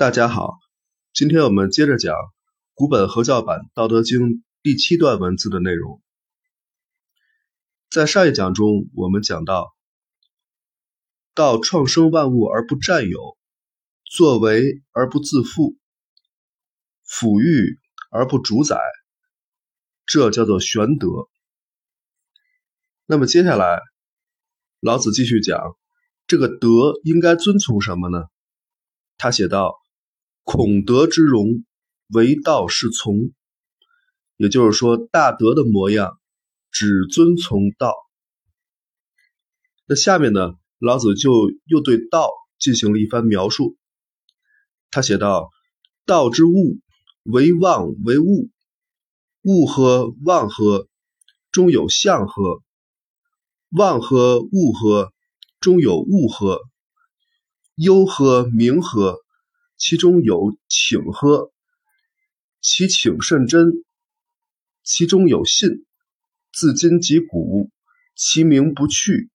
大家好，今天我们接着讲古本合教版《道德经》第七段文字的内容。在上一讲中，我们讲到，道创生万物而不占有，作为而不自负，抚育而不主宰，这叫做玄德。那么接下来，老子继续讲，这个德应该遵从什么呢？他写道。孔德之容，唯道是从。也就是说，大德的模样只遵从道。那下面呢，老子就又对道进行了一番描述。他写道：“道之物，为妄为物。物和妄和，中有象和；妄和物和，中有物和。忧和明和。”其中有请喝，其请甚真；其中有信，自今及古，其名不去，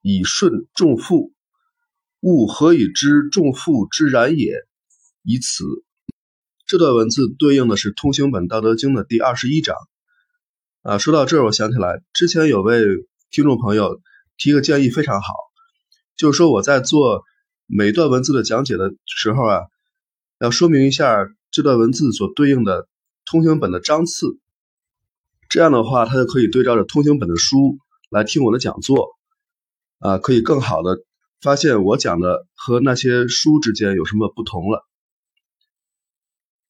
以顺众父。物何以知众父之然也？以此。这段文字对应的是通行本《道德经》的第二十一章。啊，说到这儿，我想起来之前有位听众朋友提个建议，非常好，就是说我在做。每段文字的讲解的时候啊，要说明一下这段文字所对应的通行本的章次，这样的话，他就可以对照着通行本的书来听我的讲座，啊，可以更好的发现我讲的和那些书之间有什么不同了。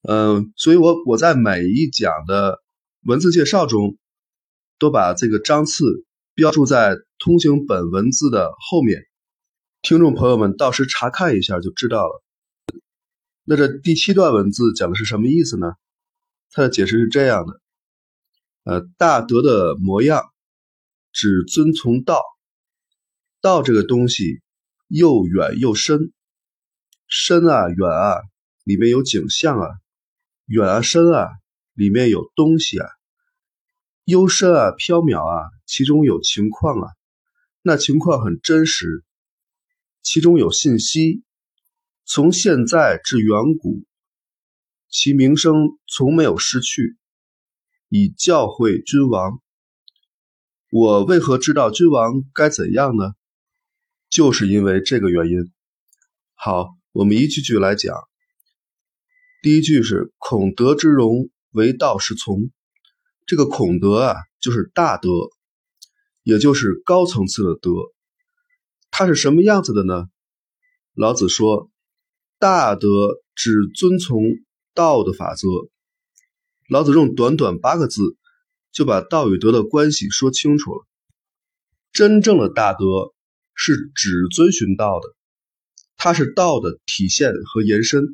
嗯，所以我我在每一讲的文字介绍中，都把这个章次标注在通行本文字的后面。听众朋友们，到时查看一下就知道了。那这第七段文字讲的是什么意思呢？它的解释是这样的：呃，大德的模样只遵从道，道这个东西又远又深，深啊远啊，里面有景象啊；远啊深啊，里面有东西啊；幽深啊缥缈啊，其中有情况啊，那情况很真实。其中有信息，从现在至远古，其名声从没有失去。以教诲君王，我为何知道君王该怎样呢？就是因为这个原因。好，我们一句句来讲。第一句是“孔德之容，为道是从”。这个孔德啊，就是大德，也就是高层次的德。它是什么样子的呢？老子说：“大德只遵从道的法则。”老子用短短八个字就把道与德的关系说清楚了。真正的大德是只遵循道的，它是道的体现和延伸。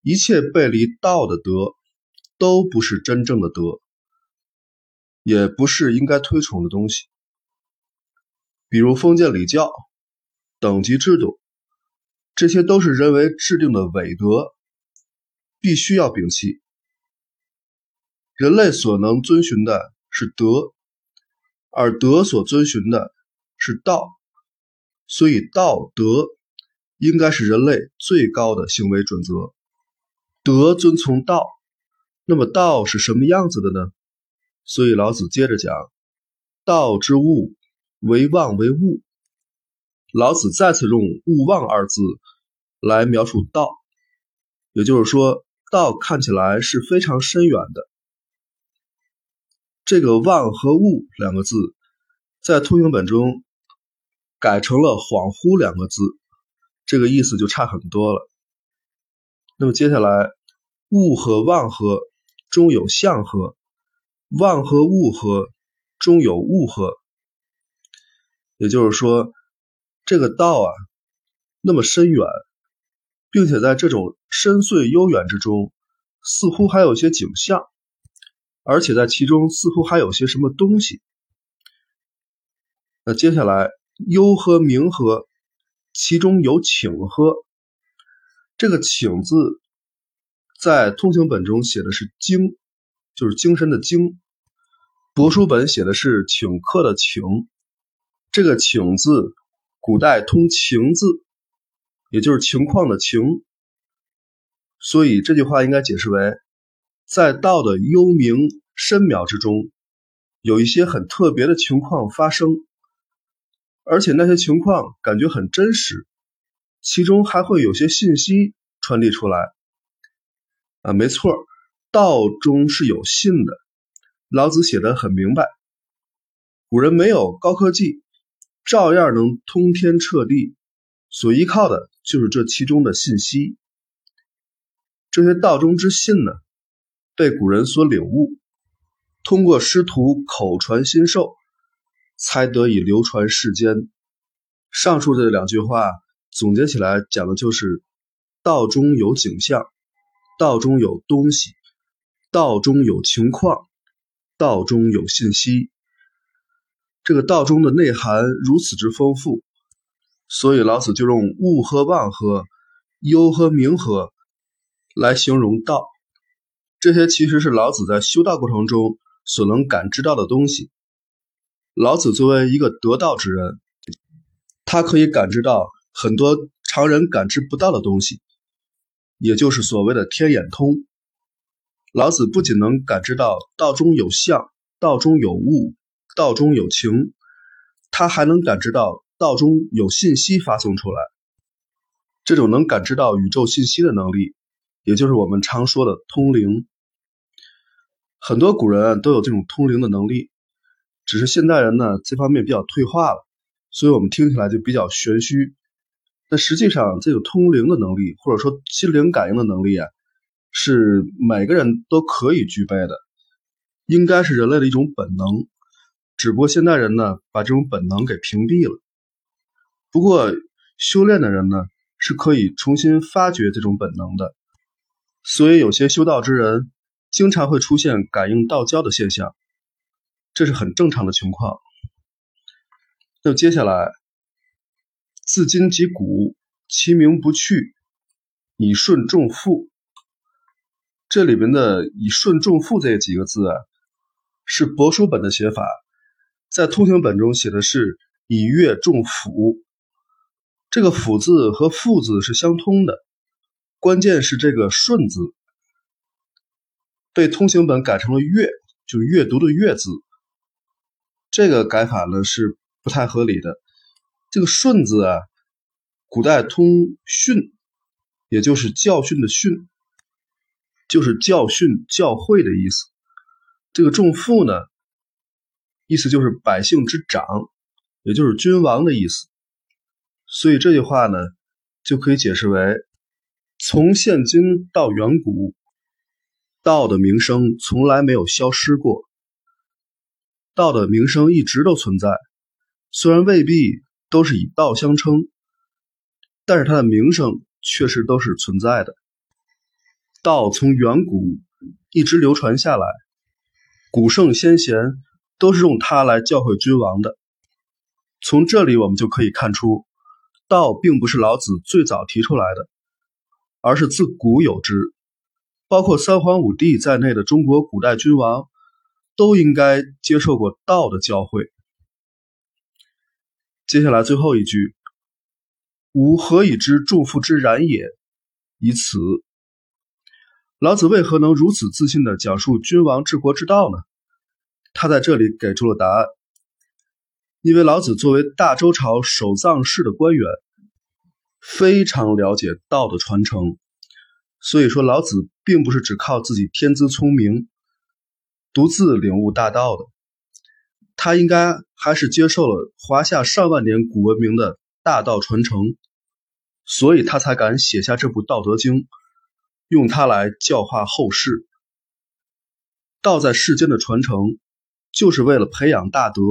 一切背离道的德都不是真正的德，也不是应该推崇的东西。比如封建礼教、等级制度，这些都是人为制定的伪德，必须要摒弃。人类所能遵循的是德，而德所遵循的是道，所以道德应该是人类最高的行为准则。德遵从道，那么道是什么样子的呢？所以老子接着讲：道之物。为妄为物，老子再次用“勿忘”二字来描述道，也就是说，道看起来是非常深远的。这个“忘”和“物”两个字，在通行本中改成了“恍惚”两个字，这个意思就差很多了。那么接下来，“物”和“忘”和中有象和，“忘”和“物”和中有“物”和。也就是说，这个道啊，那么深远，并且在这种深邃悠远之中，似乎还有些景象，而且在其中似乎还有些什么东西。那接下来，幽和明和，其中有请和。这个请字，在通行本中写的是精，就是精神的精；帛书本写的是请客的请。这个“请”字，古代通“情”字，也就是情况的“情”，所以这句话应该解释为，在道的幽冥深渺之中，有一些很特别的情况发生，而且那些情况感觉很真实，其中还会有些信息传递出来。啊，没错，道中是有信的。老子写的很明白，古人没有高科技，照样能通天彻地，所依靠的就是这其中的信息。这些道中之信呢，被古人所领悟，通过师徒口传心授，才得以流传世间。上述这两句话总结起来讲的就是：道中有景象，道中有东西，道中有情况。道中有信息，这个道中的内涵如此之丰富，所以老子就用物和望和、幽和明和来形容道。这些其实是老子在修道过程中所能感知到的东西。老子作为一个得道之人，他可以感知到很多常人感知不到的东西，也就是所谓的天眼通。老子不仅能感知到道中有相，道中有物，道中有情，他还能感知到道中有信息发送出来。这种能感知到宇宙信息的能力，也就是我们常说的通灵。很多古人都有这种通灵的能力，只是现代人呢这方面比较退化了，所以我们听起来就比较玄虚。但实际上，这个通灵的能力，或者说心灵感应的能力啊。是每个人都可以具备的，应该是人类的一种本能。只不过现代人呢，把这种本能给屏蔽了。不过修炼的人呢，是可以重新发掘这种本能的。所以有些修道之人经常会出现感应道交的现象，这是很正常的情况。那接下来，自今及古，其名不去，以顺众父。这里边的“以顺重复”这几个字啊，是帛书本的写法，在通行本中写的是“以乐重辅”。这个“辅”字和“父”字是相通的，关键是这个“顺”字被通行本改成了“月”，就是阅读的“阅”字。这个改法呢是不太合理的。这个“顺”字啊，古代通训，也就是教训的“训”。就是教训、教诲的意思。这个重父呢，意思就是百姓之长，也就是君王的意思。所以这句话呢，就可以解释为：从现今到远古，道的名声从来没有消失过，道的名声一直都存在。虽然未必都是以道相称，但是它的名声确实都是存在的。道从远古一直流传下来，古圣先贤都是用它来教诲君王的。从这里我们就可以看出，道并不是老子最早提出来的，而是自古有之。包括三皇五帝在内的中国古代君王，都应该接受过道的教诲。接下来最后一句：“吾何以知众父之然也？”以此。老子为何能如此自信地讲述君王治国之道呢？他在这里给出了答案。因为老子作为大周朝守藏室的官员，非常了解道的传承，所以说老子并不是只靠自己天资聪明，独自领悟大道的。他应该还是接受了华夏上万年古文明的大道传承，所以他才敢写下这部《道德经》。用它来教化后世，道在世间的传承，就是为了培养大德、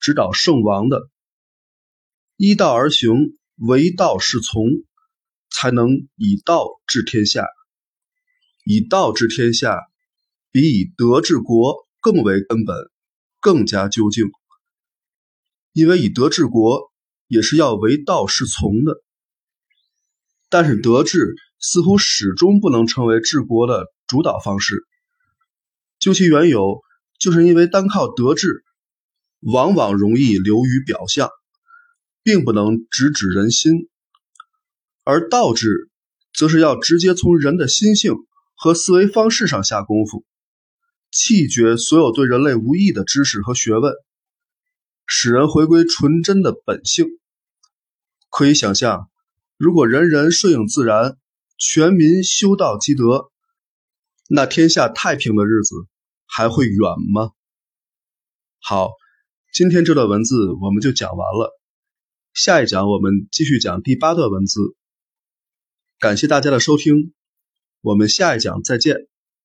指导圣王的。依道而行，唯道是从，才能以道治天下。以道治天下，比以德治国更为根本，更加究竟。因为以德治国，也是要唯道是从的。但是德治。似乎始终不能成为治国的主导方式。究其缘由，就是因为单靠德治，往往容易流于表象，并不能直指人心；而道治则是要直接从人的心性和思维方式上下功夫，弃绝所有对人类无益的知识和学问，使人回归纯真的本性。可以想象，如果人人顺应自然，全民修道积德，那天下太平的日子还会远吗？好，今天这段文字我们就讲完了。下一讲我们继续讲第八段文字。感谢大家的收听，我们下一讲再见。